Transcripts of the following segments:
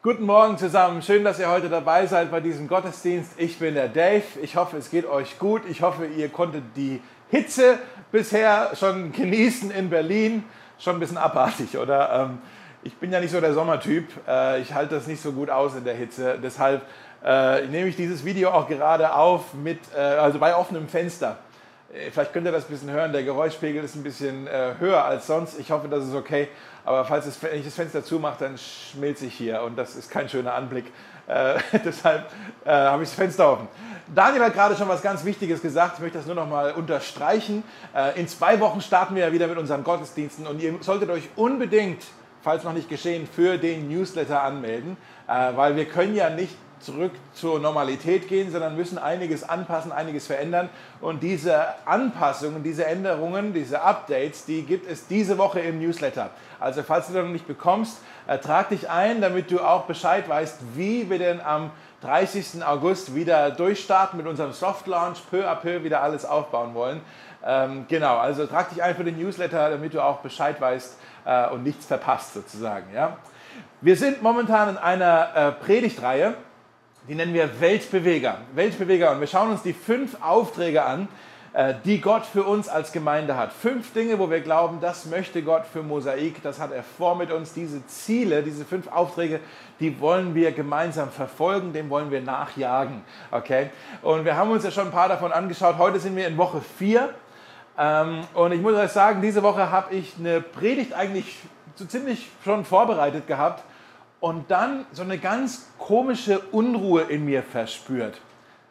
Guten Morgen zusammen. Schön, dass ihr heute dabei seid bei diesem Gottesdienst. Ich bin der Dave. Ich hoffe, es geht euch gut. Ich hoffe, ihr konntet die Hitze bisher schon genießen in Berlin. Schon ein bisschen abartig, oder? Ähm, ich bin ja nicht so der Sommertyp. Äh, ich halte das nicht so gut aus in der Hitze. Deshalb äh, nehme ich dieses Video auch gerade auf mit, äh, also bei offenem Fenster. Vielleicht könnt ihr das ein bisschen hören. Der Geräuschpegel ist ein bisschen höher als sonst. Ich hoffe, das ist okay. Aber falls es, wenn ich das Fenster zumache, dann schmilze ich hier und das ist kein schöner Anblick. Äh, deshalb äh, habe ich das Fenster offen. Daniel hat gerade schon was ganz Wichtiges gesagt. Ich möchte das nur noch mal unterstreichen. Äh, in zwei Wochen starten wir ja wieder mit unseren Gottesdiensten und ihr solltet euch unbedingt, falls noch nicht geschehen, für den Newsletter anmelden, äh, weil wir können ja nicht zurück zur Normalität gehen, sondern müssen einiges anpassen, einiges verändern. Und diese Anpassungen, diese Änderungen, diese Updates, die gibt es diese Woche im Newsletter. Also falls du das noch nicht bekommst, äh, trag dich ein, damit du auch Bescheid weißt, wie wir denn am 30. August wieder durchstarten mit unserem Soft Launch, peu à peu wieder alles aufbauen wollen. Ähm, genau, also trag dich ein für den Newsletter, damit du auch Bescheid weißt äh, und nichts verpasst sozusagen. Ja? Wir sind momentan in einer äh, Predigtreihe die nennen wir Weltbeweger. Weltbeweger. Und wir schauen uns die fünf Aufträge an, äh, die Gott für uns als Gemeinde hat. Fünf Dinge, wo wir glauben, das möchte Gott für Mosaik, das hat er vor mit uns. Diese Ziele, diese fünf Aufträge, die wollen wir gemeinsam verfolgen, dem wollen wir nachjagen. Okay? Und wir haben uns ja schon ein paar davon angeschaut. Heute sind wir in Woche vier. Ähm, und ich muss euch sagen, diese Woche habe ich eine Predigt eigentlich so ziemlich schon vorbereitet gehabt und dann so eine ganz komische Unruhe in mir verspürt.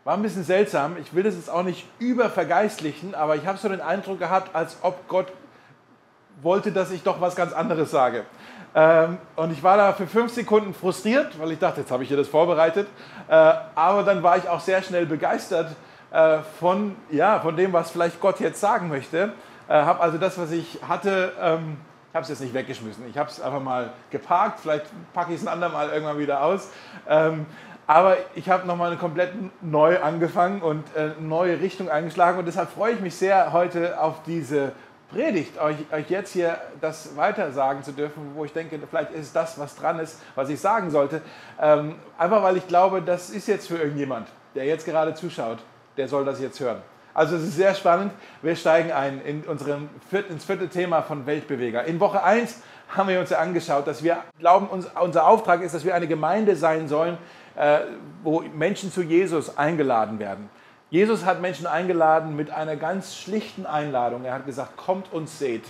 War ein bisschen seltsam. Ich will das jetzt auch nicht übervergeistlichen, aber ich habe so den Eindruck gehabt, als ob Gott wollte, dass ich doch was ganz anderes sage. Ähm, und ich war da für fünf Sekunden frustriert, weil ich dachte, jetzt habe ich hier das vorbereitet. Äh, aber dann war ich auch sehr schnell begeistert äh, von, ja, von dem, was vielleicht Gott jetzt sagen möchte. Äh, habe also das, was ich hatte, ähm, habe es jetzt nicht weggeschmissen. Ich habe es einfach mal geparkt. Vielleicht packe ich es ein andermal irgendwann wieder aus. Ähm, aber ich habe nochmal eine komplett neu angefangen und äh, neue Richtung eingeschlagen. Und deshalb freue ich mich sehr, heute auf diese Predigt, euch, euch jetzt hier das weiter sagen zu dürfen, wo ich denke, vielleicht ist das, was dran ist, was ich sagen sollte. Ähm, einfach weil ich glaube, das ist jetzt für irgendjemand, der jetzt gerade zuschaut, der soll das jetzt hören. Also es ist sehr spannend. Wir steigen ein in unserem viert, ins vierte Thema von Weltbeweger. In Woche 1 haben wir uns ja angeschaut, dass wir glauben, unser Auftrag ist, dass wir eine Gemeinde sein sollen, äh, wo Menschen zu Jesus eingeladen werden. Jesus hat Menschen eingeladen mit einer ganz schlichten Einladung. Er hat gesagt, kommt und seht.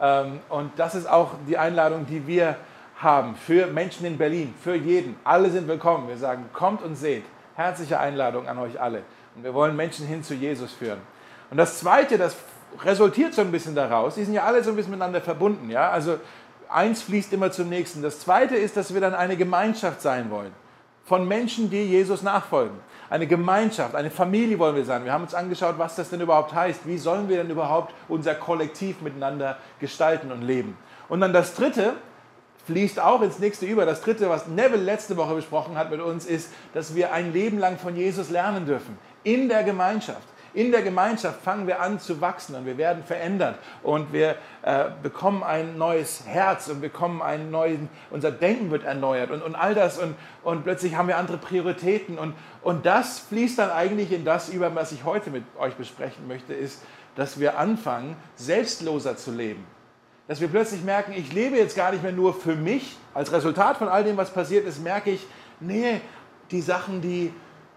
Ähm, und das ist auch die Einladung, die wir haben für Menschen in Berlin, für jeden. Alle sind willkommen. Wir sagen, kommt und seht. Herzliche Einladung an euch alle. Und wir wollen Menschen hin zu Jesus führen. Und das Zweite, das resultiert so ein bisschen daraus, die sind ja alle so ein bisschen miteinander verbunden. Ja? Also eins fließt immer zum nächsten. Das Zweite ist, dass wir dann eine Gemeinschaft sein wollen von Menschen, die Jesus nachfolgen. Eine Gemeinschaft, eine Familie wollen wir sein. Wir haben uns angeschaut, was das denn überhaupt heißt. Wie sollen wir denn überhaupt unser Kollektiv miteinander gestalten und leben? Und dann das Dritte, fließt auch ins nächste über. Das dritte, was Neville letzte Woche besprochen hat mit uns, ist, dass wir ein Leben lang von Jesus lernen dürfen in der Gemeinschaft. In der Gemeinschaft fangen wir an zu wachsen und wir werden verändert und wir äh, bekommen ein neues Herz und bekommen einen neuen, unser Denken wird erneuert und, und all das und, und plötzlich haben wir andere Prioritäten und, und das fließt dann eigentlich in das über, was ich heute mit euch besprechen möchte, ist, dass wir anfangen, selbstloser zu leben. Dass wir plötzlich merken, ich lebe jetzt gar nicht mehr nur für mich. Als Resultat von all dem, was passiert ist, merke ich, nee, die Sachen, die,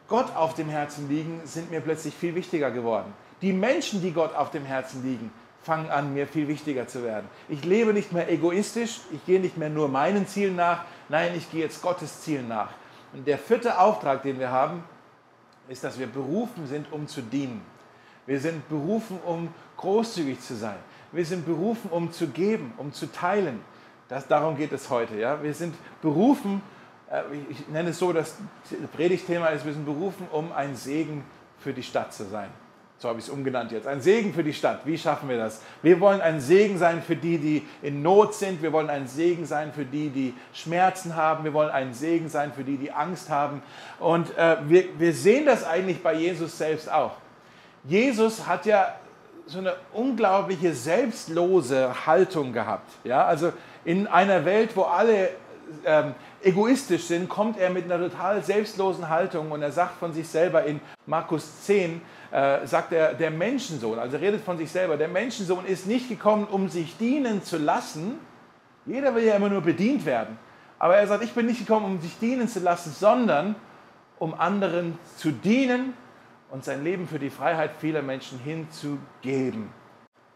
Gott auf dem Herzen liegen, sind mir plötzlich viel wichtiger geworden. Die Menschen, die Gott auf dem Herzen liegen, fangen an, mir viel wichtiger zu werden. Ich lebe nicht mehr egoistisch, ich gehe nicht mehr nur meinen Zielen nach, nein, ich gehe jetzt Gottes Zielen nach. Und der vierte Auftrag, den wir haben, ist, dass wir berufen sind, um zu dienen. Wir sind berufen, um großzügig zu sein. Wir sind berufen, um zu geben, um zu teilen. Das, darum geht es heute. Ja? Wir sind berufen, äh, ich nenne es so, das Predigtthema ist, wir sind berufen, um ein Segen für die Stadt zu sein. So habe ich es umgenannt jetzt. Ein Segen für die Stadt. Wie schaffen wir das? Wir wollen ein Segen sein für die, die in Not sind. Wir wollen ein Segen sein für die, die Schmerzen haben. Wir wollen ein Segen sein für die, die Angst haben. Und äh, wir, wir sehen das eigentlich bei Jesus selbst auch. Jesus hat ja so eine unglaubliche selbstlose Haltung gehabt. Ja? Also in einer Welt, wo alle ähm, egoistisch sind, kommt er mit einer total selbstlosen Haltung und er sagt von sich selber in Markus 10, äh, sagt er, der Menschensohn, also redet von sich selber, der Menschensohn ist nicht gekommen, um sich dienen zu lassen. Jeder will ja immer nur bedient werden. Aber er sagt, ich bin nicht gekommen, um sich dienen zu lassen, sondern um anderen zu dienen und sein Leben für die Freiheit vieler Menschen hinzugeben.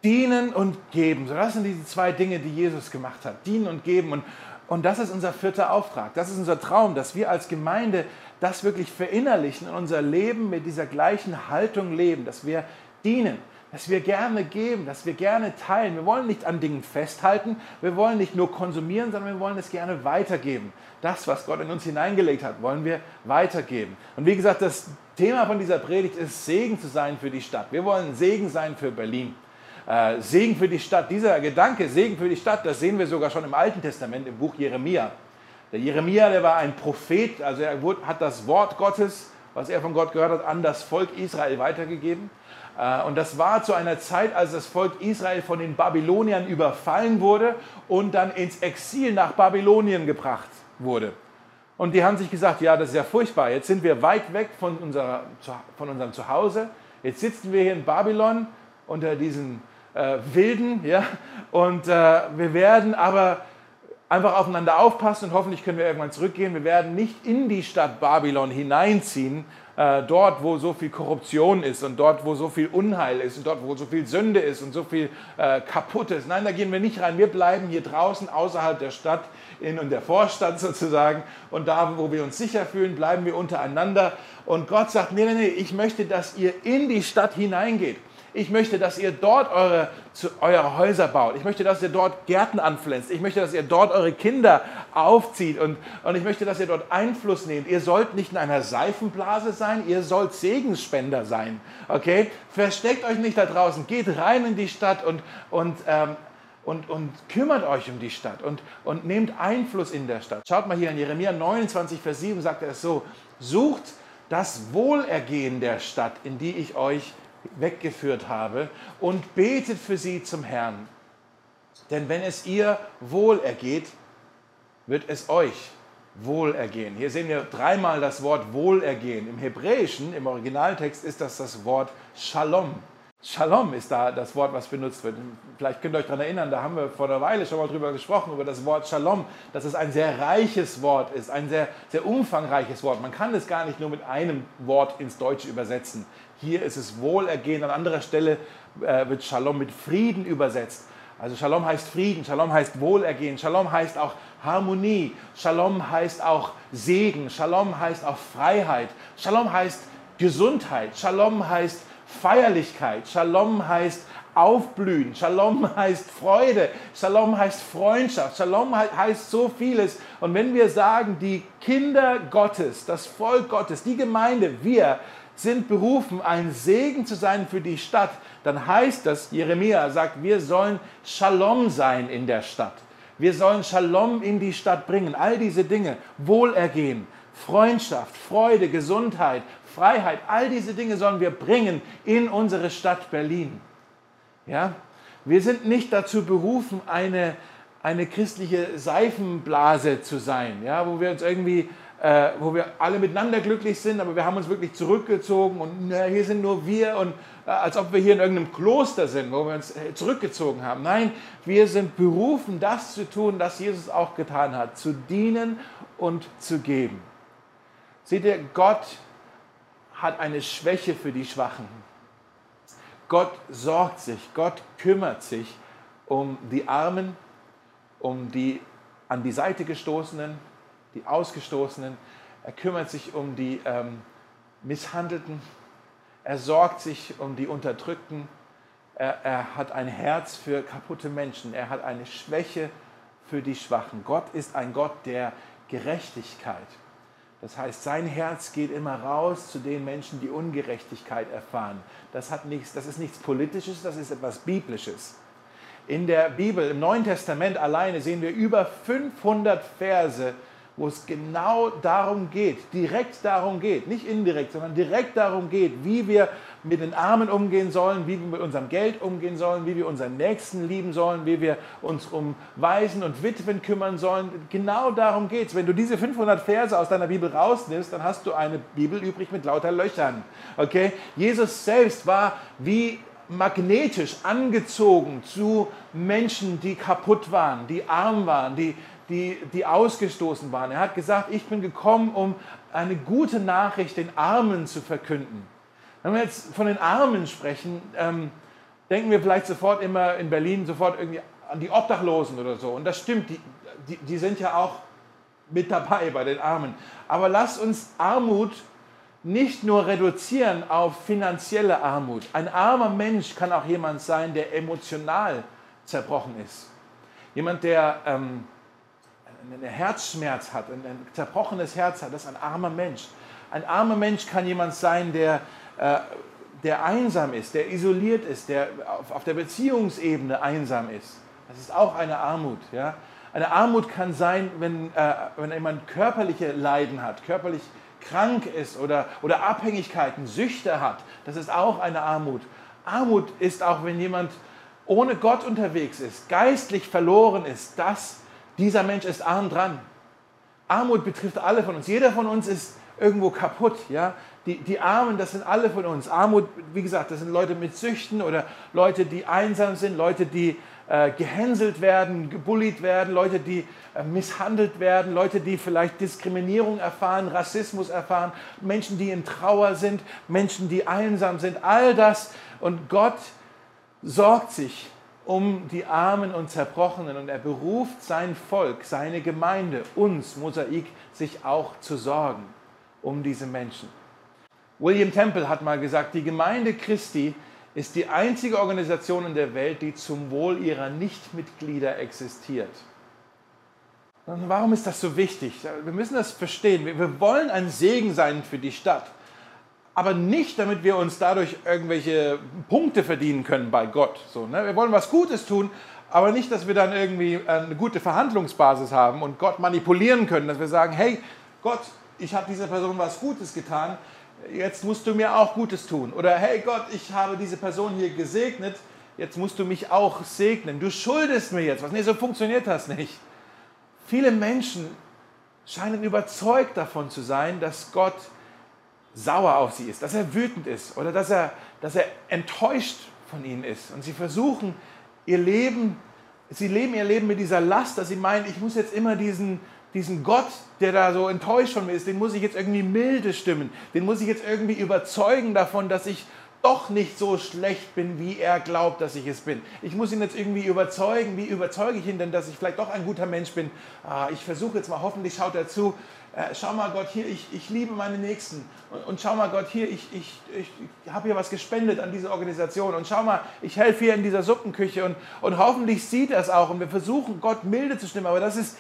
Dienen und geben. So, das sind diese zwei Dinge, die Jesus gemacht hat. Dienen und geben. Und, und das ist unser vierter Auftrag. Das ist unser Traum, dass wir als Gemeinde das wirklich verinnerlichen und unser Leben mit dieser gleichen Haltung leben, dass wir dienen, dass wir gerne geben, dass wir gerne teilen. Wir wollen nicht an Dingen festhalten, wir wollen nicht nur konsumieren, sondern wir wollen es gerne weitergeben. Das, was Gott in uns hineingelegt hat, wollen wir weitergeben. Und wie gesagt, das Thema von dieser Predigt ist, Segen zu sein für die Stadt. Wir wollen Segen sein für Berlin. Äh, Segen für die Stadt. Dieser Gedanke, Segen für die Stadt, das sehen wir sogar schon im Alten Testament, im Buch Jeremia. Der Jeremia, der war ein Prophet, also er hat das Wort Gottes, was er von Gott gehört hat, an das Volk Israel weitergegeben. Äh, und das war zu einer Zeit, als das Volk Israel von den Babyloniern überfallen wurde und dann ins Exil nach Babylonien gebracht wurde. Und die haben sich gesagt, ja, das ist ja furchtbar, jetzt sind wir weit weg von, unserer, von unserem Zuhause, jetzt sitzen wir hier in Babylon unter diesen äh, Wilden, ja, und äh, wir werden aber einfach aufeinander aufpassen und hoffentlich können wir irgendwann zurückgehen. Wir werden nicht in die Stadt Babylon hineinziehen, äh, dort, wo so viel Korruption ist und dort, wo so viel Unheil ist und dort, wo so viel Sünde ist und so viel äh, kaputt ist. Nein, da gehen wir nicht rein. Wir bleiben hier draußen außerhalb der Stadt, in, in der Vorstadt sozusagen. Und da, wo wir uns sicher fühlen, bleiben wir untereinander. Und Gott sagt, nee, nee, nee, ich möchte, dass ihr in die Stadt hineingeht. Ich möchte, dass ihr dort eure, zu, eure Häuser baut. Ich möchte, dass ihr dort Gärten anpflanzt. Ich möchte, dass ihr dort eure Kinder aufzieht. Und, und ich möchte, dass ihr dort Einfluss nehmt. Ihr sollt nicht in einer Seifenblase sein, ihr sollt Segensspender sein. Okay? Versteckt euch nicht da draußen. Geht rein in die Stadt und, und ähm, und, und, kümmert euch um die Stadt und, und nehmt Einfluss in der Stadt. Schaut mal hier in Jeremia 29, Vers 7 sagt er es so, sucht das Wohlergehen der Stadt, in die ich euch weggeführt habe, und betet für sie zum Herrn. Denn wenn es ihr wohl ergeht, wird es euch wohlergehen. Hier sehen wir dreimal das Wort wohlergehen. Im Hebräischen, im Originaltext ist das das Wort Shalom. Shalom ist da das Wort, was benutzt wird. Vielleicht könnt ihr euch daran erinnern, da haben wir vor einer Weile schon mal drüber gesprochen, über das Wort Shalom, dass es ein sehr reiches Wort ist, ein sehr, sehr umfangreiches Wort. Man kann es gar nicht nur mit einem Wort ins Deutsche übersetzen. Hier ist es Wohlergehen, an anderer Stelle äh, wird Shalom mit Frieden übersetzt. Also Shalom heißt Frieden, Shalom heißt Wohlergehen, Shalom heißt auch Harmonie, Shalom heißt auch Segen, Shalom heißt auch Freiheit, Shalom heißt Gesundheit, Shalom heißt Feierlichkeit, Shalom heißt Aufblühen, Shalom heißt Freude, Shalom heißt Freundschaft, Shalom heißt so vieles. Und wenn wir sagen, die Kinder Gottes, das Volk Gottes, die Gemeinde, wir sind berufen, ein Segen zu sein für die Stadt, dann heißt das, Jeremia sagt, wir sollen Shalom sein in der Stadt. Wir sollen Shalom in die Stadt bringen. All diese Dinge, Wohlergehen, Freundschaft, Freude, Gesundheit, Freiheit, all diese Dinge sollen wir bringen in unsere Stadt Berlin. Ja? Wir sind nicht dazu berufen, eine, eine christliche Seifenblase zu sein, ja? wo wir uns irgendwie äh, wo wir alle miteinander glücklich sind, aber wir haben uns wirklich zurückgezogen und na, hier sind nur wir und äh, als ob wir hier in irgendeinem Kloster sind, wo wir uns äh, zurückgezogen haben. Nein, wir sind berufen, das zu tun, was Jesus auch getan hat, zu dienen und zu geben. Seht ihr, Gott hat eine Schwäche für die Schwachen. Gott sorgt sich, Gott kümmert sich um die Armen, um die an die Seite gestoßenen, die Ausgestoßenen. Er kümmert sich um die ähm, Misshandelten. Er sorgt sich um die Unterdrückten. Er, er hat ein Herz für kaputte Menschen. Er hat eine Schwäche für die Schwachen. Gott ist ein Gott der Gerechtigkeit. Das heißt, sein Herz geht immer raus zu den Menschen, die Ungerechtigkeit erfahren. Das, hat nichts, das ist nichts Politisches, das ist etwas Biblisches. In der Bibel, im Neuen Testament alleine, sehen wir über 500 Verse, wo es genau darum geht, direkt darum geht, nicht indirekt, sondern direkt darum geht, wie wir mit den Armen umgehen sollen, wie wir mit unserem Geld umgehen sollen, wie wir unseren Nächsten lieben sollen, wie wir uns um Waisen und Witwen kümmern sollen. Genau darum geht es. Wenn du diese 500 Verse aus deiner Bibel rausnimmst, dann hast du eine Bibel übrig mit lauter Löchern. Okay? Jesus selbst war wie magnetisch angezogen zu Menschen, die kaputt waren, die arm waren, die, die, die ausgestoßen waren. Er hat gesagt, ich bin gekommen, um eine gute Nachricht den Armen zu verkünden. Wenn wir jetzt von den Armen sprechen, ähm, denken wir vielleicht sofort immer in Berlin sofort irgendwie an die Obdachlosen oder so. Und das stimmt, die, die, die sind ja auch mit dabei bei den Armen. Aber lasst uns Armut nicht nur reduzieren auf finanzielle Armut. Ein armer Mensch kann auch jemand sein, der emotional zerbrochen ist. Jemand, der ähm, einen Herzschmerz hat, ein, ein zerbrochenes Herz hat, das ist ein armer Mensch. Ein armer Mensch kann jemand sein, der, äh, der einsam ist, der isoliert ist, der auf, auf der Beziehungsebene einsam ist. Das ist auch eine Armut. Ja? Eine Armut kann sein, wenn, äh, wenn jemand körperliche Leiden hat, körperlich krank ist oder, oder Abhängigkeiten, Süchte hat. Das ist auch eine Armut. Armut ist auch, wenn jemand ohne Gott unterwegs ist, geistlich verloren ist. Das, dieser Mensch ist arm dran. Armut betrifft alle von uns. Jeder von uns ist irgendwo kaputt. Ja? Die, die Armen, das sind alle von uns. Armut, wie gesagt, das sind Leute mit Süchten oder Leute, die einsam sind, Leute, die äh, gehänselt werden, gebullied werden, Leute, die äh, misshandelt werden, Leute, die vielleicht Diskriminierung erfahren, Rassismus erfahren, Menschen, die in Trauer sind, Menschen, die einsam sind, all das. Und Gott sorgt sich um die Armen und Zerbrochenen und er beruft sein Volk, seine Gemeinde, uns, Mosaik, sich auch zu sorgen um diese Menschen. William Temple hat mal gesagt, die Gemeinde Christi ist die einzige Organisation in der Welt, die zum Wohl ihrer Nichtmitglieder existiert. Und warum ist das so wichtig? Wir müssen das verstehen. Wir wollen ein Segen sein für die Stadt, aber nicht, damit wir uns dadurch irgendwelche Punkte verdienen können bei Gott. So, ne? Wir wollen was Gutes tun, aber nicht, dass wir dann irgendwie eine gute Verhandlungsbasis haben und Gott manipulieren können, dass wir sagen, hey Gott, ich habe dieser Person was Gutes getan, jetzt musst du mir auch Gutes tun. Oder hey Gott, ich habe diese Person hier gesegnet, jetzt musst du mich auch segnen. Du schuldest mir jetzt was. Nee, so funktioniert das nicht. Viele Menschen scheinen überzeugt davon zu sein, dass Gott sauer auf sie ist, dass er wütend ist oder dass er, dass er enttäuscht von ihnen ist. Und sie versuchen ihr Leben, sie leben ihr Leben mit dieser Last, dass sie meinen, ich muss jetzt immer diesen, diesen Gott, der da so enttäuscht von mir ist, den muss ich jetzt irgendwie milde stimmen, den muss ich jetzt irgendwie überzeugen davon, dass ich doch nicht so schlecht bin, wie er glaubt, dass ich es bin. Ich muss ihn jetzt irgendwie überzeugen. Wie überzeuge ich ihn denn, dass ich vielleicht doch ein guter Mensch bin? Ah, ich versuche jetzt mal, hoffentlich schaut er zu. Äh, schau mal Gott, hier, ich, ich liebe meine Nächsten. Und, und schau mal Gott, hier, ich, ich, ich habe hier was gespendet an diese Organisation. Und schau mal, ich helfe hier in dieser Suppenküche. Und, und hoffentlich sieht es auch. Und wir versuchen, Gott milde zu stimmen. Aber das ist,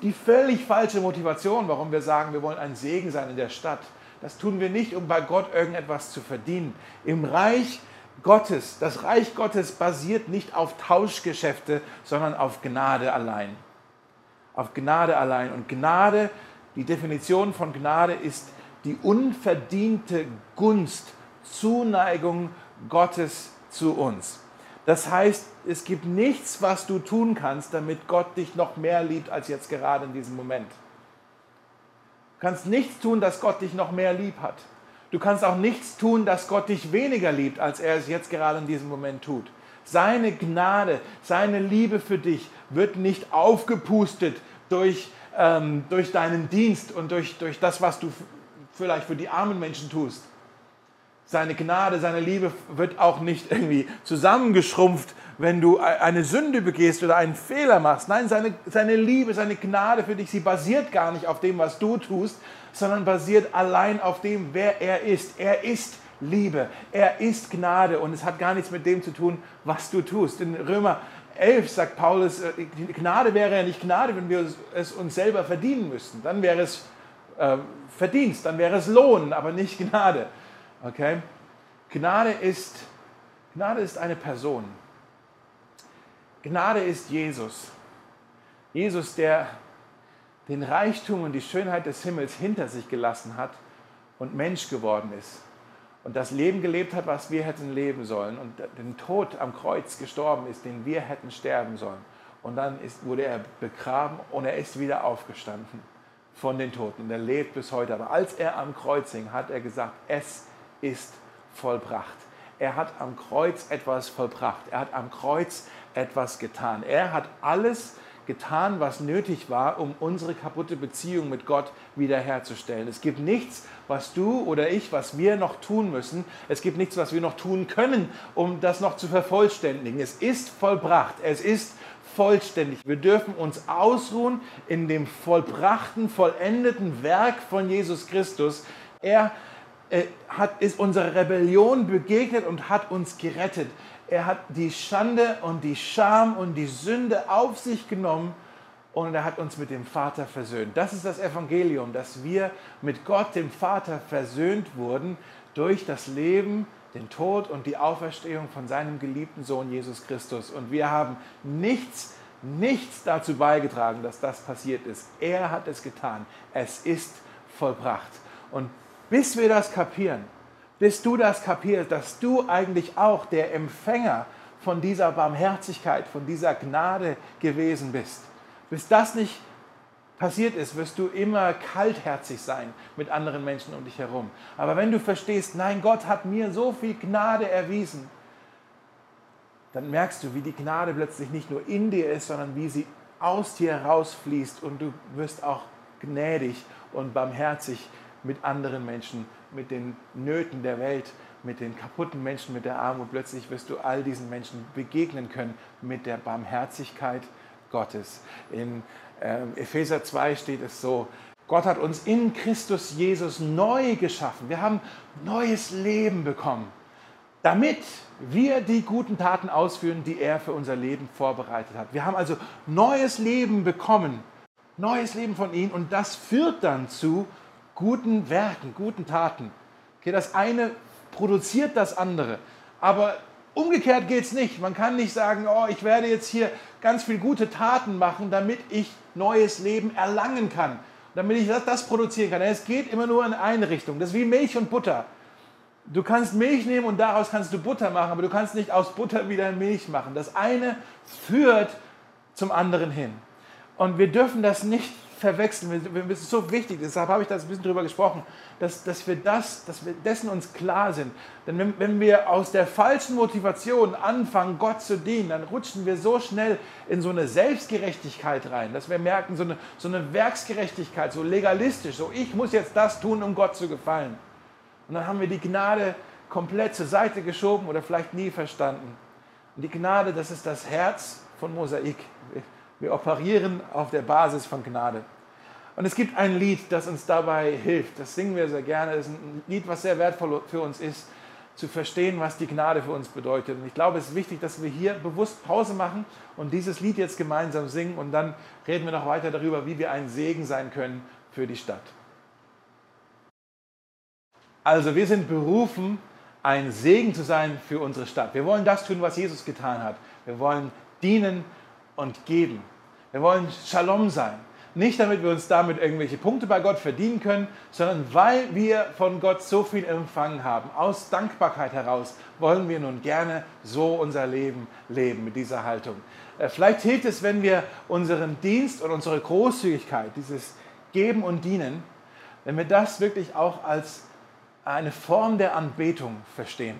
die völlig falsche Motivation, warum wir sagen, wir wollen ein Segen sein in der Stadt. Das tun wir nicht, um bei Gott irgendetwas zu verdienen. Im Reich Gottes, das Reich Gottes basiert nicht auf Tauschgeschäfte, sondern auf Gnade allein. Auf Gnade allein. Und Gnade, die Definition von Gnade ist die unverdiente Gunst, Zuneigung Gottes zu uns. Das heißt, es gibt nichts, was du tun kannst, damit Gott dich noch mehr liebt als jetzt gerade in diesem Moment. Du kannst nichts tun, dass Gott dich noch mehr lieb hat. Du kannst auch nichts tun, dass Gott dich weniger liebt, als er es jetzt gerade in diesem Moment tut. Seine Gnade, seine Liebe für dich wird nicht aufgepustet durch, ähm, durch deinen Dienst und durch, durch das, was du vielleicht für die armen Menschen tust seine Gnade, seine Liebe wird auch nicht irgendwie zusammengeschrumpft, wenn du eine Sünde begehst oder einen Fehler machst. Nein, seine, seine Liebe, seine Gnade für dich, sie basiert gar nicht auf dem, was du tust, sondern basiert allein auf dem, wer er ist. Er ist Liebe, er ist Gnade und es hat gar nichts mit dem zu tun, was du tust. In Römer 11 sagt Paulus, äh, Gnade wäre ja nicht Gnade, wenn wir es uns selber verdienen müssten. Dann wäre es äh, Verdienst, dann wäre es Lohn, aber nicht Gnade. Okay? Gnade ist, Gnade ist eine Person. Gnade ist Jesus. Jesus, der, den Reichtum und die Schönheit des Himmels hinter sich gelassen hat und Mensch geworden ist und das Leben gelebt hat, was wir hätten leben sollen und den Tod am Kreuz gestorben ist, den wir hätten sterben sollen. Und dann ist, wurde er begraben und er ist wieder aufgestanden von den Toten und er lebt bis heute. Aber als er am Kreuz hing, hat er gesagt, es ist vollbracht. Er hat am Kreuz etwas vollbracht. Er hat am Kreuz etwas getan. Er hat alles getan, was nötig war, um unsere kaputte Beziehung mit Gott wiederherzustellen. Es gibt nichts, was du oder ich, was wir noch tun müssen. Es gibt nichts, was wir noch tun können, um das noch zu vervollständigen. Es ist vollbracht. Es ist vollständig. Wir dürfen uns ausruhen in dem vollbrachten, vollendeten Werk von Jesus Christus. Er äh, hat, ist unserer Rebellion begegnet und hat uns gerettet. Er hat die Schande und die Scham und die Sünde auf sich genommen und er hat uns mit dem Vater versöhnt. Das ist das Evangelium, dass wir mit Gott, dem Vater, versöhnt wurden durch das Leben, den Tod und die Auferstehung von seinem geliebten Sohn Jesus Christus. Und wir haben nichts, nichts dazu beigetragen, dass das passiert ist. Er hat es getan. Es ist vollbracht. Und bis wir das kapieren, bis du das kapierst, dass du eigentlich auch der Empfänger von dieser Barmherzigkeit, von dieser Gnade gewesen bist. Bis das nicht passiert ist, wirst du immer kaltherzig sein mit anderen Menschen um dich herum. Aber wenn du verstehst, nein, Gott hat mir so viel Gnade erwiesen, dann merkst du, wie die Gnade plötzlich nicht nur in dir ist, sondern wie sie aus dir herausfließt und du wirst auch gnädig und barmherzig mit anderen Menschen, mit den Nöten der Welt, mit den kaputten Menschen, mit der Armut. Plötzlich wirst du all diesen Menschen begegnen können mit der Barmherzigkeit Gottes. In äh, Epheser 2 steht es so, Gott hat uns in Christus Jesus neu geschaffen. Wir haben neues Leben bekommen, damit wir die guten Taten ausführen, die er für unser Leben vorbereitet hat. Wir haben also neues Leben bekommen, neues Leben von ihm und das führt dann zu guten Werken, guten Taten. Okay, das eine produziert das andere. Aber umgekehrt geht es nicht. Man kann nicht sagen, oh, ich werde jetzt hier ganz viele gute Taten machen, damit ich neues Leben erlangen kann, damit ich das, das produzieren kann. Es geht immer nur in eine Richtung. Das ist wie Milch und Butter. Du kannst Milch nehmen und daraus kannst du Butter machen, aber du kannst nicht aus Butter wieder Milch machen. Das eine führt zum anderen hin. Und wir dürfen das nicht verwechseln. Es ist so wichtig, deshalb habe ich da ein bisschen drüber gesprochen, dass, dass wir das, dass wir dessen uns klar sind. Denn wenn, wenn wir aus der falschen Motivation anfangen, Gott zu dienen, dann rutschen wir so schnell in so eine Selbstgerechtigkeit rein, dass wir merken, so eine, so eine Werksgerechtigkeit, so legalistisch, so ich muss jetzt das tun, um Gott zu gefallen. Und dann haben wir die Gnade komplett zur Seite geschoben oder vielleicht nie verstanden. Und die Gnade, das ist das Herz von Mosaik. Wir operieren auf der Basis von Gnade. Und es gibt ein Lied, das uns dabei hilft. Das singen wir sehr gerne. Das ist ein Lied, was sehr wertvoll für uns ist, zu verstehen, was die Gnade für uns bedeutet. Und ich glaube, es ist wichtig, dass wir hier bewusst Pause machen und dieses Lied jetzt gemeinsam singen. Und dann reden wir noch weiter darüber, wie wir ein Segen sein können für die Stadt. Also wir sind berufen, ein Segen zu sein für unsere Stadt. Wir wollen das tun, was Jesus getan hat. Wir wollen dienen und geben. Wir wollen Shalom sein. Nicht damit wir uns damit irgendwelche Punkte bei Gott verdienen können, sondern weil wir von Gott so viel empfangen haben. Aus Dankbarkeit heraus wollen wir nun gerne so unser Leben leben mit dieser Haltung. Äh, vielleicht hilft es, wenn wir unseren Dienst und unsere Großzügigkeit, dieses Geben und Dienen, wenn wir das wirklich auch als eine Form der Anbetung verstehen.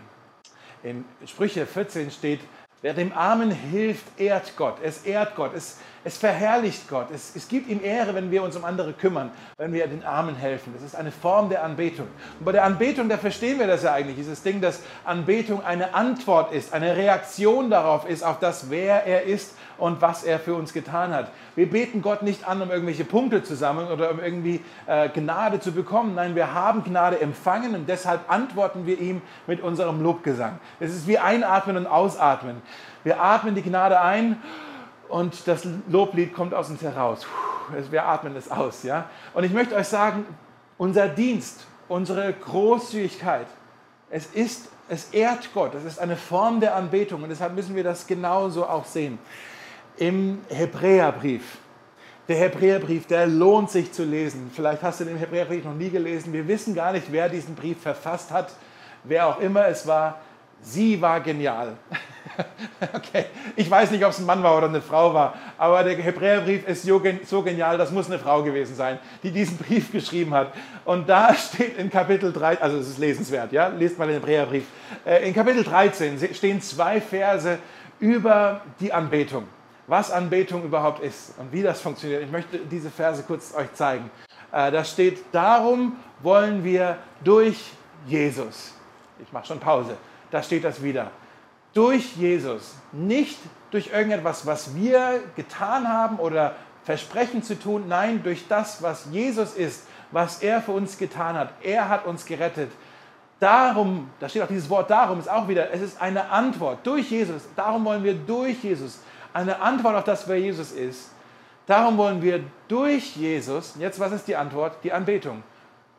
In Sprüche 14 steht, Wer dem Armen hilft, ehrt Gott. Es ehrt Gott. Es, es verherrlicht Gott. Es, es gibt ihm Ehre, wenn wir uns um andere kümmern, wenn wir den Armen helfen. Das ist eine Form der Anbetung. Und bei der Anbetung, da verstehen wir das ja eigentlich, dieses Ding, dass Anbetung eine Antwort ist, eine Reaktion darauf ist, auf das, wer er ist und was er für uns getan hat. Wir beten Gott nicht an, um irgendwelche Punkte zu sammeln oder um irgendwie äh, Gnade zu bekommen. Nein, wir haben Gnade empfangen und deshalb antworten wir ihm mit unserem Lobgesang. Es ist wie einatmen und ausatmen. Wir atmen die Gnade ein und das Loblied kommt aus uns heraus. Wir atmen es aus. Ja? Und ich möchte euch sagen, unser Dienst, unsere Großzügigkeit, es ist, es ehrt Gott. Es ist eine Form der Anbetung und deshalb müssen wir das genauso auch sehen. Im Hebräerbrief, Der Hebräerbrief, der lohnt sich zu lesen. Vielleicht hast du den Hebräerbrief noch nie gelesen. Wir wissen gar nicht, wer diesen Brief verfasst hat. Wer auch immer es war, sie war genial. okay, ich weiß nicht, ob es ein Mann war oder eine Frau war, aber der Hebräerbrief ist so genial, das muss eine Frau gewesen sein, die diesen Brief geschrieben hat. Und da steht in Kapitel 3, also es ist lesenswert, ja, lest mal den Hebräerbrief. Äh, in Kapitel 13 stehen zwei Verse über die Anbetung was Anbetung überhaupt ist und wie das funktioniert. Ich möchte diese Verse kurz euch zeigen. Äh, da steht, darum wollen wir durch Jesus, ich mache schon Pause, da steht das wieder, durch Jesus, nicht durch irgendetwas, was wir getan haben oder versprechen zu tun, nein, durch das, was Jesus ist, was er für uns getan hat. Er hat uns gerettet. Darum, da steht auch dieses Wort darum, ist auch wieder, es ist eine Antwort durch Jesus. Darum wollen wir durch Jesus eine Antwort auf das, wer Jesus ist. Darum wollen wir durch Jesus, jetzt was ist die Antwort? Die Anbetung.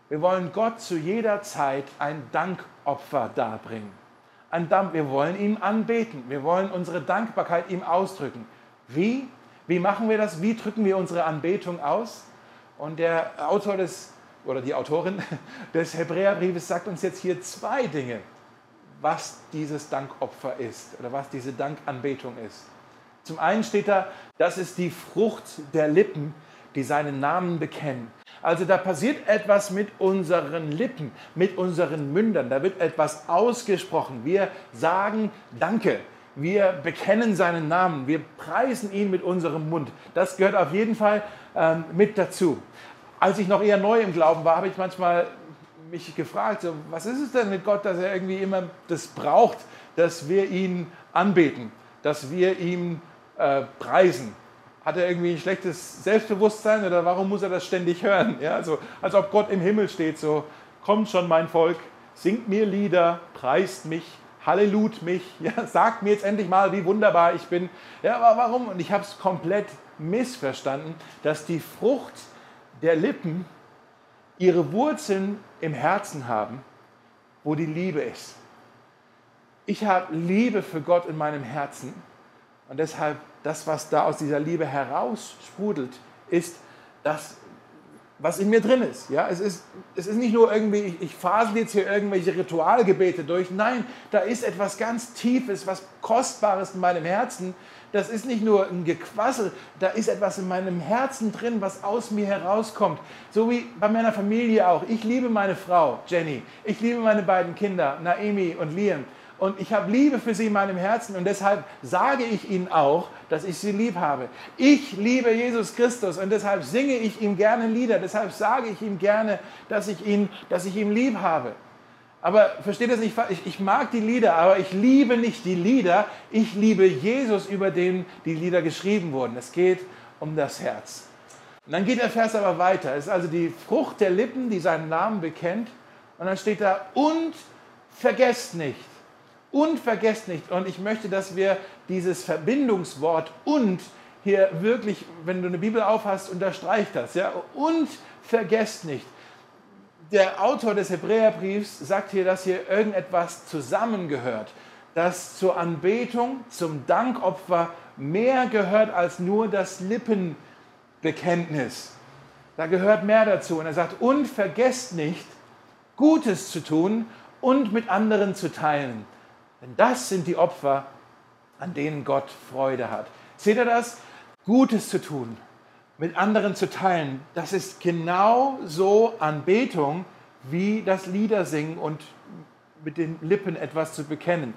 Wir wollen Gott zu jeder Zeit ein Dankopfer darbringen. Wir wollen ihm anbeten. Wir wollen unsere Dankbarkeit ihm ausdrücken. Wie? Wie machen wir das? Wie drücken wir unsere Anbetung aus? Und der Autor des, oder die Autorin des Hebräerbriefes sagt uns jetzt hier zwei Dinge, was dieses Dankopfer ist oder was diese Dankanbetung ist. Zum einen steht da, das ist die Frucht der Lippen, die seinen Namen bekennen. Also da passiert etwas mit unseren Lippen, mit unseren Mündern. Da wird etwas ausgesprochen. Wir sagen Danke. Wir bekennen seinen Namen. Wir preisen ihn mit unserem Mund. Das gehört auf jeden Fall ähm, mit dazu. Als ich noch eher neu im Glauben war, habe ich manchmal mich gefragt, so, was ist es denn mit Gott, dass er irgendwie immer das braucht, dass wir ihn anbeten, dass wir ihm äh, preisen? Hat er irgendwie ein schlechtes Selbstbewusstsein oder warum muss er das ständig hören? Ja, also, als ob Gott im Himmel steht, so, kommt schon mein Volk, singt mir Lieder, preist mich, hallelut mich, ja, sagt mir jetzt endlich mal, wie wunderbar ich bin. Ja, aber warum? Und ich habe es komplett missverstanden, dass die Frucht der Lippen ihre Wurzeln im Herzen haben, wo die Liebe ist. Ich habe Liebe für Gott in meinem Herzen und deshalb, das, was da aus dieser Liebe heraussprudelt, ist das, was in mir drin ist. Ja, es, ist es ist nicht nur irgendwie, ich, ich fasel jetzt hier irgendwelche Ritualgebete durch. Nein, da ist etwas ganz Tiefes, was Kostbares in meinem Herzen. Das ist nicht nur ein Gequassel, da ist etwas in meinem Herzen drin, was aus mir herauskommt. So wie bei meiner Familie auch. Ich liebe meine Frau, Jenny. Ich liebe meine beiden Kinder, Naomi und Liam und ich habe Liebe für sie in meinem Herzen und deshalb sage ich ihnen auch, dass ich sie lieb habe. Ich liebe Jesus Christus und deshalb singe ich ihm gerne Lieder, deshalb sage ich ihm gerne, dass ich ihn, dass ich ihn lieb habe. Aber versteht das nicht? Ich, ich mag die Lieder, aber ich liebe nicht die Lieder. Ich liebe Jesus, über den die Lieder geschrieben wurden. Es geht um das Herz. Und dann geht der Vers aber weiter. Es ist also die Frucht der Lippen, die seinen Namen bekennt. Und dann steht da, und vergesst nicht und vergesst nicht, und ich möchte, dass wir dieses Verbindungswort und hier wirklich, wenn du eine Bibel aufhast, unterstreicht das. Ja? Und vergesst nicht. Der Autor des Hebräerbriefs sagt hier, dass hier irgendetwas zusammengehört, das zur Anbetung, zum Dankopfer mehr gehört als nur das Lippenbekenntnis. Da gehört mehr dazu. Und er sagt, und vergesst nicht, Gutes zu tun und mit anderen zu teilen. Denn das sind die Opfer, an denen Gott Freude hat. Seht ihr das? Gutes zu tun, mit anderen zu teilen, das ist genau so Anbetung wie das Liedersingen und mit den Lippen etwas zu bekennen.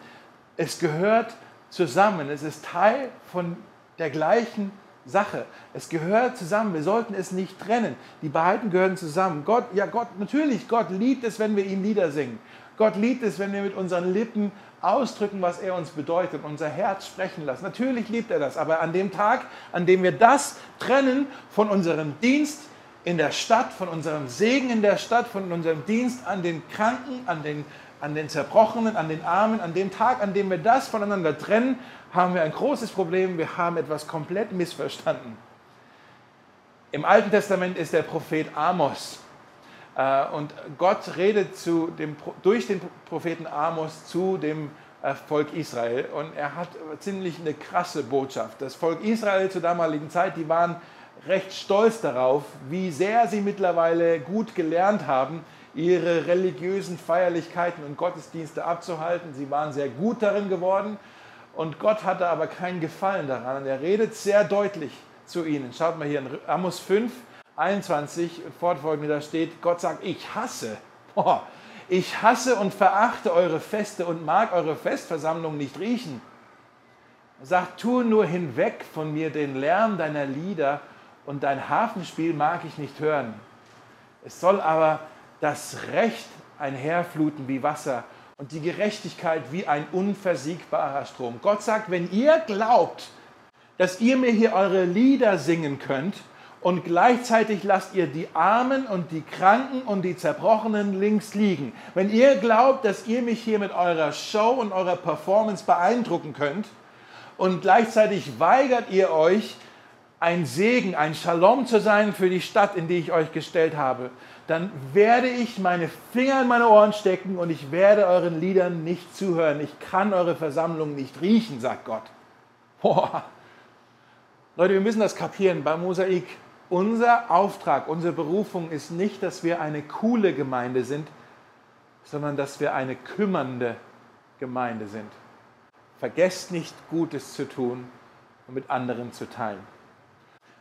Es gehört zusammen, es ist Teil von der gleichen Sache. Es gehört zusammen. Wir sollten es nicht trennen. Die beiden gehören zusammen. Gott, ja Gott, natürlich, Gott liebt es, wenn wir ihm Lieder singen. Gott liebt es, wenn wir mit unseren Lippen ausdrücken, was er uns bedeutet, unser Herz sprechen lassen. Natürlich liebt er das, aber an dem Tag, an dem wir das trennen von unserem Dienst in der Stadt, von unserem Segen in der Stadt, von unserem Dienst an den Kranken, an den, an den Zerbrochenen, an den Armen, an dem Tag, an dem wir das voneinander trennen, haben wir ein großes Problem. Wir haben etwas komplett missverstanden. Im Alten Testament ist der Prophet Amos und Gott redet zu dem, durch den Propheten Amos zu dem äh, Volk Israel und er hat ziemlich eine krasse Botschaft. Das Volk Israel zur damaligen Zeit, die waren recht stolz darauf, wie sehr sie mittlerweile gut gelernt haben, ihre religiösen Feierlichkeiten und Gottesdienste abzuhalten. Sie waren sehr gut darin geworden und Gott hatte aber keinen Gefallen daran. Und er redet sehr deutlich zu ihnen. Schaut mal hier in Amos 5, 21 fortfolgende, da steht, Gott sagt, ich hasse, boah, ich hasse und verachte eure Feste und mag eure Festversammlung nicht riechen. Er sagt, tue nur hinweg von mir den Lärm deiner Lieder und dein Hafenspiel mag ich nicht hören. Es soll aber das Recht einherfluten wie Wasser und die Gerechtigkeit wie ein unversiegbarer Strom. Gott sagt, wenn ihr glaubt, dass ihr mir hier eure Lieder singen könnt und gleichzeitig lasst ihr die Armen und die Kranken und die Zerbrochenen links liegen. Wenn ihr glaubt, dass ihr mich hier mit eurer Show und eurer Performance beeindrucken könnt und gleichzeitig weigert ihr euch, ein Segen, ein Shalom zu sein für die Stadt, in die ich euch gestellt habe, dann werde ich meine Finger in meine Ohren stecken und ich werde euren Liedern nicht zuhören. Ich kann eure Versammlung nicht riechen, sagt Gott. Boah. Leute, wir müssen das kapieren bei Mosaik. Unser Auftrag, unsere Berufung ist nicht, dass wir eine coole Gemeinde sind, sondern dass wir eine kümmernde Gemeinde sind. Vergesst nicht, Gutes zu tun und mit anderen zu teilen.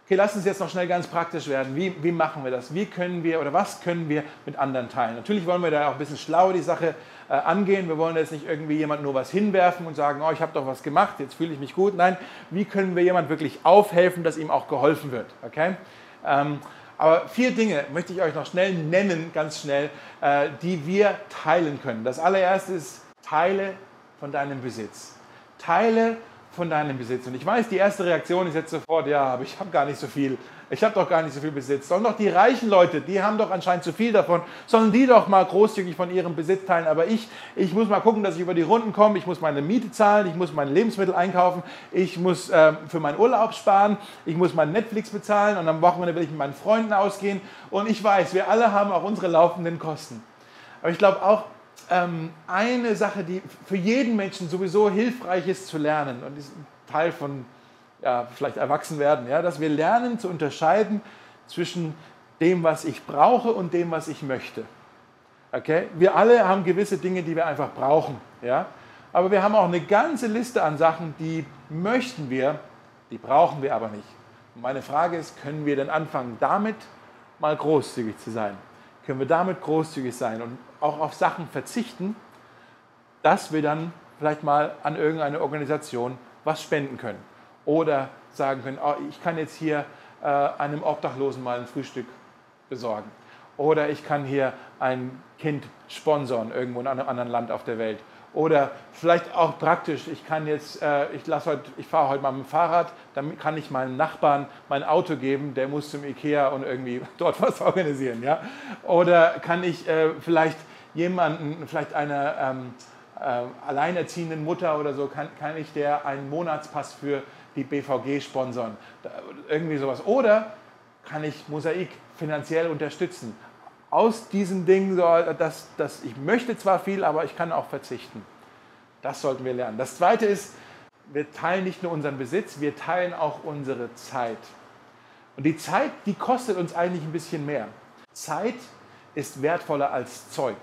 Okay, lass uns jetzt noch schnell ganz praktisch werden. Wie, wie machen wir das? Wie können wir oder was können wir mit anderen teilen? Natürlich wollen wir da auch ein bisschen schlau die Sache äh, angehen. Wir wollen jetzt nicht irgendwie jemand nur was hinwerfen und sagen, oh, ich habe doch was gemacht, jetzt fühle ich mich gut. Nein, wie können wir jemand wirklich aufhelfen, dass ihm auch geholfen wird? Okay? Ähm, aber vier Dinge möchte ich euch noch schnell nennen, ganz schnell, äh, die wir teilen können. Das allererste ist, teile von deinem Besitz. Teile von deinem Besitz. Und ich weiß, die erste Reaktion ist jetzt sofort, ja, aber ich habe gar nicht so viel. Ich habe doch gar nicht so viel Besitz. Sollen doch die reichen Leute, die haben doch anscheinend zu viel davon, sollen die doch mal großzügig von ihrem Besitz teilen. Aber ich, ich muss mal gucken, dass ich über die Runden komme. Ich muss meine Miete zahlen, ich muss meine Lebensmittel einkaufen, ich muss äh, für meinen Urlaub sparen, ich muss mein Netflix bezahlen und am Wochenende will ich mit meinen Freunden ausgehen. Und ich weiß, wir alle haben auch unsere laufenden Kosten. Aber ich glaube auch, ähm, eine Sache, die für jeden Menschen sowieso hilfreich ist zu lernen und ist Teil von ja, vielleicht Erwachsenwerden, ja, dass wir lernen zu unterscheiden zwischen dem, was ich brauche und dem, was ich möchte. Okay? Wir alle haben gewisse Dinge, die wir einfach brauchen. Ja? Aber wir haben auch eine ganze Liste an Sachen, die möchten wir, die brauchen wir aber nicht. Und meine Frage ist, können wir denn anfangen, damit mal großzügig zu sein? Können wir damit großzügig sein und auch auf Sachen verzichten, dass wir dann vielleicht mal an irgendeine Organisation was spenden können. Oder sagen können, oh, ich kann jetzt hier äh, einem Obdachlosen mal ein Frühstück besorgen. Oder ich kann hier ein Kind sponsern irgendwo in einem anderen Land auf der Welt. Oder vielleicht auch praktisch, ich kann jetzt, äh, ich, ich fahre heute mal mit dem Fahrrad, dann kann ich meinem Nachbarn mein Auto geben, der muss zum Ikea und irgendwie dort was organisieren. Ja? Oder kann ich äh, vielleicht jemanden, vielleicht eine ähm, äh, alleinerziehenden Mutter oder so, kann, kann ich der einen Monatspass für die BVG sponsern. Irgendwie sowas. Oder kann ich Mosaik finanziell unterstützen. Aus diesem Ding, dass, dass ich möchte zwar viel, aber ich kann auch verzichten. Das sollten wir lernen. Das Zweite ist, wir teilen nicht nur unseren Besitz, wir teilen auch unsere Zeit. Und die Zeit, die kostet uns eigentlich ein bisschen mehr. Zeit ist wertvoller als Zeug.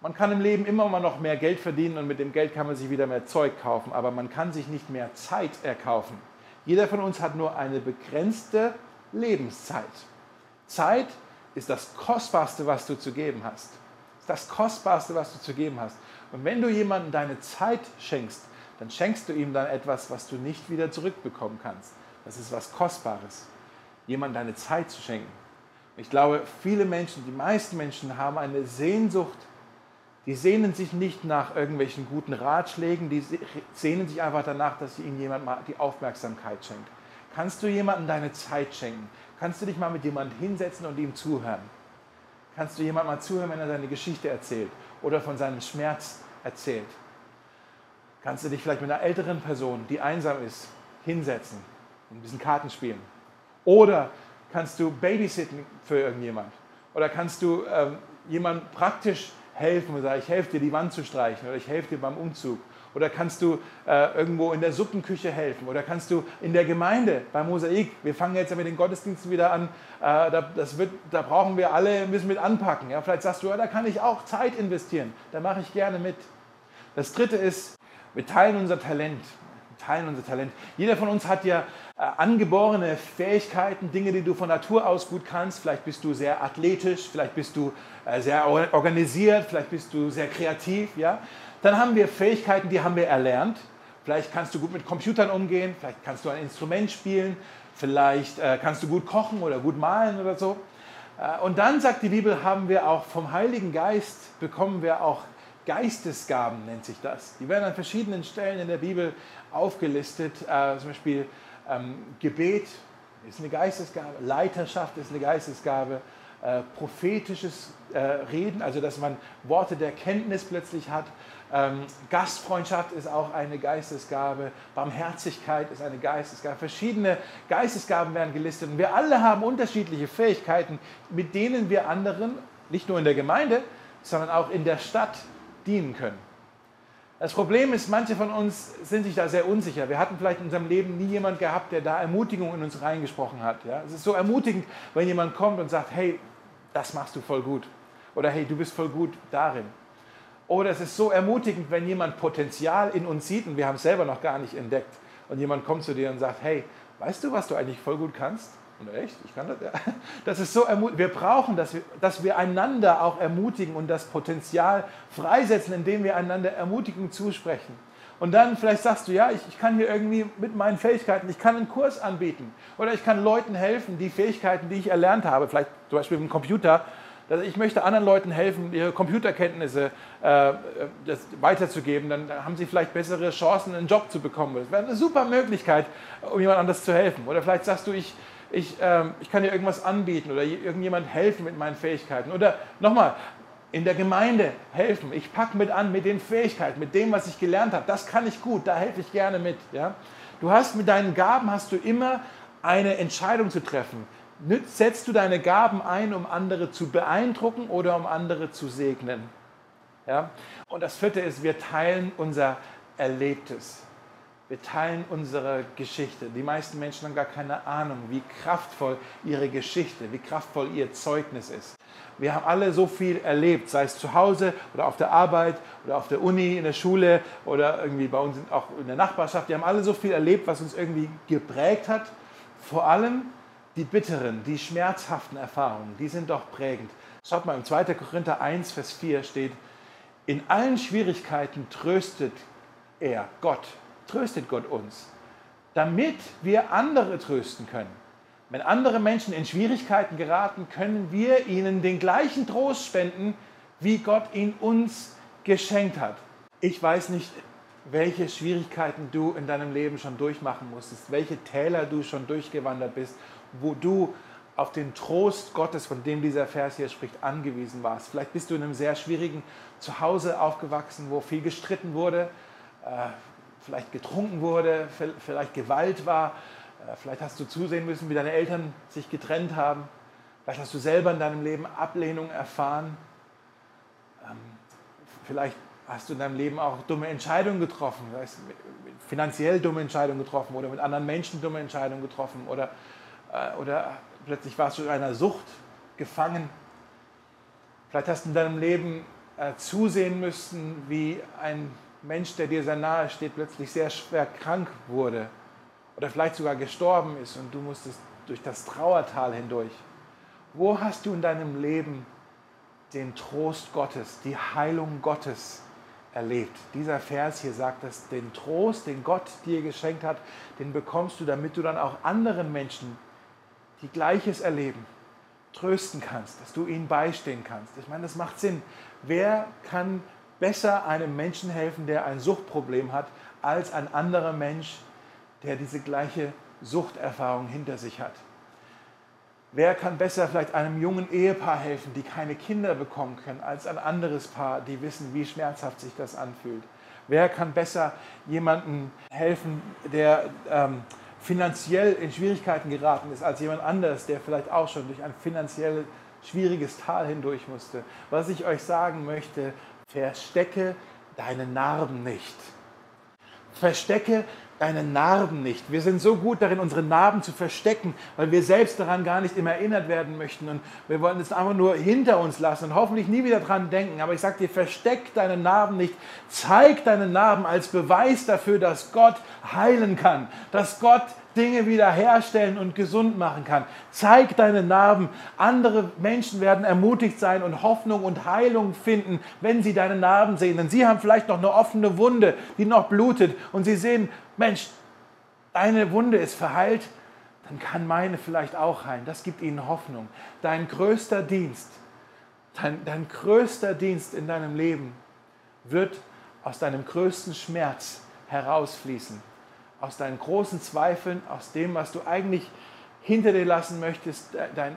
Man kann im Leben immer mal noch mehr Geld verdienen und mit dem Geld kann man sich wieder mehr Zeug kaufen, aber man kann sich nicht mehr Zeit erkaufen. Jeder von uns hat nur eine begrenzte Lebenszeit. Zeit ist das Kostbarste, was du zu geben hast. Ist das Kostbarste, was du zu geben hast. Und wenn du jemandem deine Zeit schenkst, dann schenkst du ihm dann etwas, was du nicht wieder zurückbekommen kannst. Das ist was Kostbares, jemandem deine Zeit zu schenken. Ich glaube, viele Menschen, die meisten Menschen haben eine Sehnsucht die sehnen sich nicht nach irgendwelchen guten Ratschlägen, die sehnen sich einfach danach, dass ihnen jemand mal die Aufmerksamkeit schenkt. Kannst du jemandem deine Zeit schenken? Kannst du dich mal mit jemandem hinsetzen und ihm zuhören? Kannst du jemandem mal zuhören, wenn er seine Geschichte erzählt oder von seinem Schmerz erzählt? Kannst du dich vielleicht mit einer älteren Person, die einsam ist, hinsetzen und ein bisschen Karten spielen? Oder kannst du babysitten für irgendjemand? Oder kannst du ähm, jemand praktisch helfen und sagen, ich helfe dir, die Wand zu streichen oder ich helfe dir beim Umzug Oder kannst du äh, irgendwo in der Suppenküche helfen? Oder kannst du in der Gemeinde bei Mosaik, wir fangen jetzt ja mit den Gottesdiensten wieder an, äh, da, wird, da brauchen wir alle, müssen mit anpacken. Ja? Vielleicht sagst du, ja, da kann ich auch Zeit investieren. Da mache ich gerne mit. Das dritte ist, wir teilen unser Talent teilen unser Talent. Jeder von uns hat ja angeborene Fähigkeiten, Dinge, die du von Natur aus gut kannst. Vielleicht bist du sehr athletisch, vielleicht bist du äh, sehr organisiert, vielleicht bist du sehr kreativ. Ja? Dann haben wir Fähigkeiten, die haben wir erlernt. Vielleicht kannst du gut mit Computern umgehen, vielleicht kannst du ein Instrument spielen, vielleicht äh, kannst du gut kochen oder gut malen oder so. Äh, und dann sagt die Bibel, haben wir auch vom Heiligen Geist, bekommen wir auch Geistesgaben nennt sich das. Die werden an verschiedenen Stellen in der Bibel aufgelistet. Äh, zum Beispiel ähm, Gebet ist eine Geistesgabe, Leiterschaft ist eine Geistesgabe, äh, prophetisches äh, Reden, also dass man Worte der Kenntnis plötzlich hat. Ähm, Gastfreundschaft ist auch eine Geistesgabe, Barmherzigkeit ist eine Geistesgabe. Verschiedene Geistesgaben werden gelistet und wir alle haben unterschiedliche Fähigkeiten, mit denen wir anderen, nicht nur in der Gemeinde, sondern auch in der Stadt dienen können. Das Problem ist, manche von uns sind sich da sehr unsicher. Wir hatten vielleicht in unserem Leben nie jemand gehabt, der da Ermutigung in uns reingesprochen hat. Ja? Es ist so ermutigend, wenn jemand kommt und sagt, hey, das machst du voll gut. Oder hey, du bist voll gut darin. Oder es ist so ermutigend, wenn jemand Potenzial in uns sieht und wir haben es selber noch gar nicht entdeckt. Und jemand kommt zu dir und sagt, hey, weißt du, was du eigentlich voll gut kannst? Und echt, ich kann das, ja. Das ist so ermutigend. Wir brauchen, dass wir, dass wir einander auch ermutigen und das Potenzial freisetzen, indem wir einander Ermutigung zusprechen. Und dann vielleicht sagst du, ja, ich, ich kann hier irgendwie mit meinen Fähigkeiten, ich kann einen Kurs anbieten oder ich kann Leuten helfen, die Fähigkeiten, die ich erlernt habe, vielleicht zum Beispiel mit dem Computer, dass ich möchte anderen Leuten helfen, ihre Computerkenntnisse äh, weiterzugeben, dann haben sie vielleicht bessere Chancen, einen Job zu bekommen. Das wäre eine super Möglichkeit, um jemand anders zu helfen. Oder vielleicht sagst du, ich, ich, ähm, ich kann dir irgendwas anbieten oder irgendjemand helfen mit meinen Fähigkeiten. Oder nochmal, in der Gemeinde helfen. Ich packe mit an mit den Fähigkeiten, mit dem, was ich gelernt habe. Das kann ich gut, da helfe ich gerne mit. Ja? Du hast mit deinen Gaben hast du immer eine Entscheidung zu treffen. Setzt du deine Gaben ein, um andere zu beeindrucken oder um andere zu segnen? Ja? Und das vierte ist, wir teilen unser Erlebtes. Wir teilen unsere Geschichte. Die meisten Menschen haben gar keine Ahnung, wie kraftvoll ihre Geschichte, wie kraftvoll ihr Zeugnis ist. Wir haben alle so viel erlebt, sei es zu Hause oder auf der Arbeit oder auf der Uni, in der Schule oder irgendwie bei uns auch in der Nachbarschaft. Wir haben alle so viel erlebt, was uns irgendwie geprägt hat. Vor allem die bitteren, die schmerzhaften Erfahrungen, die sind doch prägend. Schaut mal, im 2. Korinther 1, Vers 4 steht, in allen Schwierigkeiten tröstet er, Gott, tröstet Gott uns, damit wir andere trösten können. Wenn andere Menschen in Schwierigkeiten geraten, können wir ihnen den gleichen Trost spenden, wie Gott ihn uns geschenkt hat. Ich weiß nicht, welche Schwierigkeiten du in deinem Leben schon durchmachen musstest, welche Täler du schon durchgewandert bist, wo du auf den Trost Gottes, von dem dieser Vers hier spricht, angewiesen warst. Vielleicht bist du in einem sehr schwierigen Zuhause aufgewachsen, wo viel gestritten wurde, äh, vielleicht getrunken wurde, vielleicht Gewalt war. Äh, vielleicht hast du zusehen müssen, wie deine Eltern sich getrennt haben. Vielleicht hast du selber in deinem Leben Ablehnung erfahren. Ähm, vielleicht hast du in deinem Leben auch dumme Entscheidungen getroffen, finanziell dumme Entscheidungen getroffen oder mit anderen Menschen dumme Entscheidungen getroffen oder, äh, oder plötzlich warst du in einer Sucht gefangen. Vielleicht hast du in deinem Leben äh, zusehen müssen, wie ein Mensch, der dir sehr nahe steht, plötzlich sehr schwer krank wurde oder vielleicht sogar gestorben ist und du musstest durch das Trauertal hindurch. Wo hast du in deinem Leben den Trost Gottes, die Heilung Gottes erlebt? Dieser Vers hier sagt, dass den Trost, den Gott dir geschenkt hat, den bekommst du, damit du dann auch anderen Menschen, die Gleiches erleben, trösten kannst, dass du ihnen beistehen kannst. Ich meine, das macht Sinn. Wer kann besser einem Menschen helfen, der ein Suchtproblem hat, als ein anderer Mensch, der diese gleiche Suchterfahrung hinter sich hat. Wer kann besser vielleicht einem jungen Ehepaar helfen, die keine Kinder bekommen können, als ein anderes Paar, die wissen, wie schmerzhaft sich das anfühlt? Wer kann besser jemandem helfen, der ähm, finanziell in Schwierigkeiten geraten ist, als jemand anderes, der vielleicht auch schon durch ein finanziell schwieriges Tal hindurch musste? Was ich euch sagen möchte, Verstecke deine Narben nicht. Verstecke deine Narben nicht. Wir sind so gut darin, unsere Narben zu verstecken, weil wir selbst daran gar nicht immer erinnert werden möchten. Und wir wollen es einfach nur hinter uns lassen und hoffentlich nie wieder daran denken. Aber ich sage dir, versteck deine Narben nicht. Zeig deine Narben als Beweis dafür, dass Gott heilen kann, dass Gott Dinge wiederherstellen und gesund machen kann. Zeig deine Narben. Andere Menschen werden ermutigt sein und Hoffnung und Heilung finden, wenn sie deine Narben sehen. Denn sie haben vielleicht noch eine offene Wunde, die noch blutet. Und sie sehen, Mensch, deine Wunde ist verheilt, dann kann meine vielleicht auch heilen. Das gibt ihnen Hoffnung. Dein größter Dienst, dein, dein größter Dienst in deinem Leben wird aus deinem größten Schmerz herausfließen aus deinen großen Zweifeln, aus dem, was du eigentlich hinter dir lassen möchtest, dein,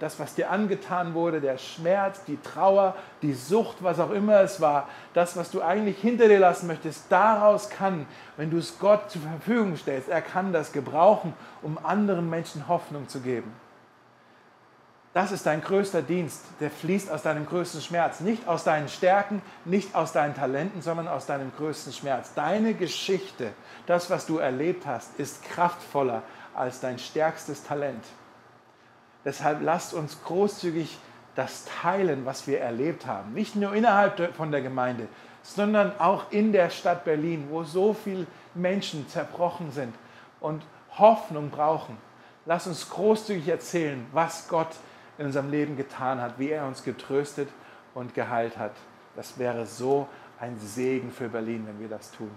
das, was dir angetan wurde, der Schmerz, die Trauer, die Sucht, was auch immer es war, das, was du eigentlich hinter dir lassen möchtest, daraus kann, wenn du es Gott zur Verfügung stellst, er kann das gebrauchen, um anderen Menschen Hoffnung zu geben. Das ist dein größter Dienst, der fließt aus deinem größten Schmerz. Nicht aus deinen Stärken, nicht aus deinen Talenten, sondern aus deinem größten Schmerz. Deine Geschichte, das, was du erlebt hast, ist kraftvoller als dein stärkstes Talent. Deshalb lasst uns großzügig das teilen, was wir erlebt haben. Nicht nur innerhalb von der Gemeinde, sondern auch in der Stadt Berlin, wo so viele Menschen zerbrochen sind und Hoffnung brauchen. Lass uns großzügig erzählen, was Gott in unserem Leben getan hat, wie er uns getröstet und geheilt hat. Das wäre so ein Segen für Berlin, wenn wir das tun.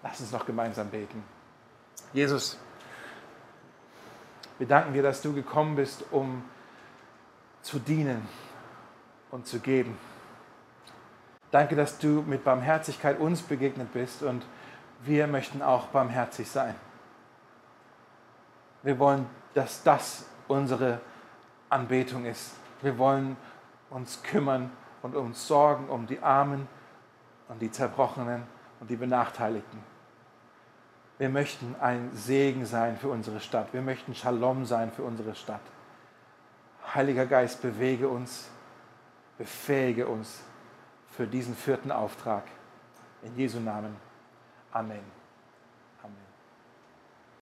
Lass uns noch gemeinsam beten. Jesus, wir danken dir, dass du gekommen bist, um zu dienen und zu geben. Danke, dass du mit Barmherzigkeit uns begegnet bist und wir möchten auch barmherzig sein. Wir wollen, dass das unsere Anbetung ist. Wir wollen uns kümmern und uns sorgen um die Armen und die Zerbrochenen und die Benachteiligten. Wir möchten ein Segen sein für unsere Stadt. Wir möchten Shalom sein für unsere Stadt. Heiliger Geist, bewege uns, befähige uns für diesen vierten Auftrag. In Jesu Namen. Amen.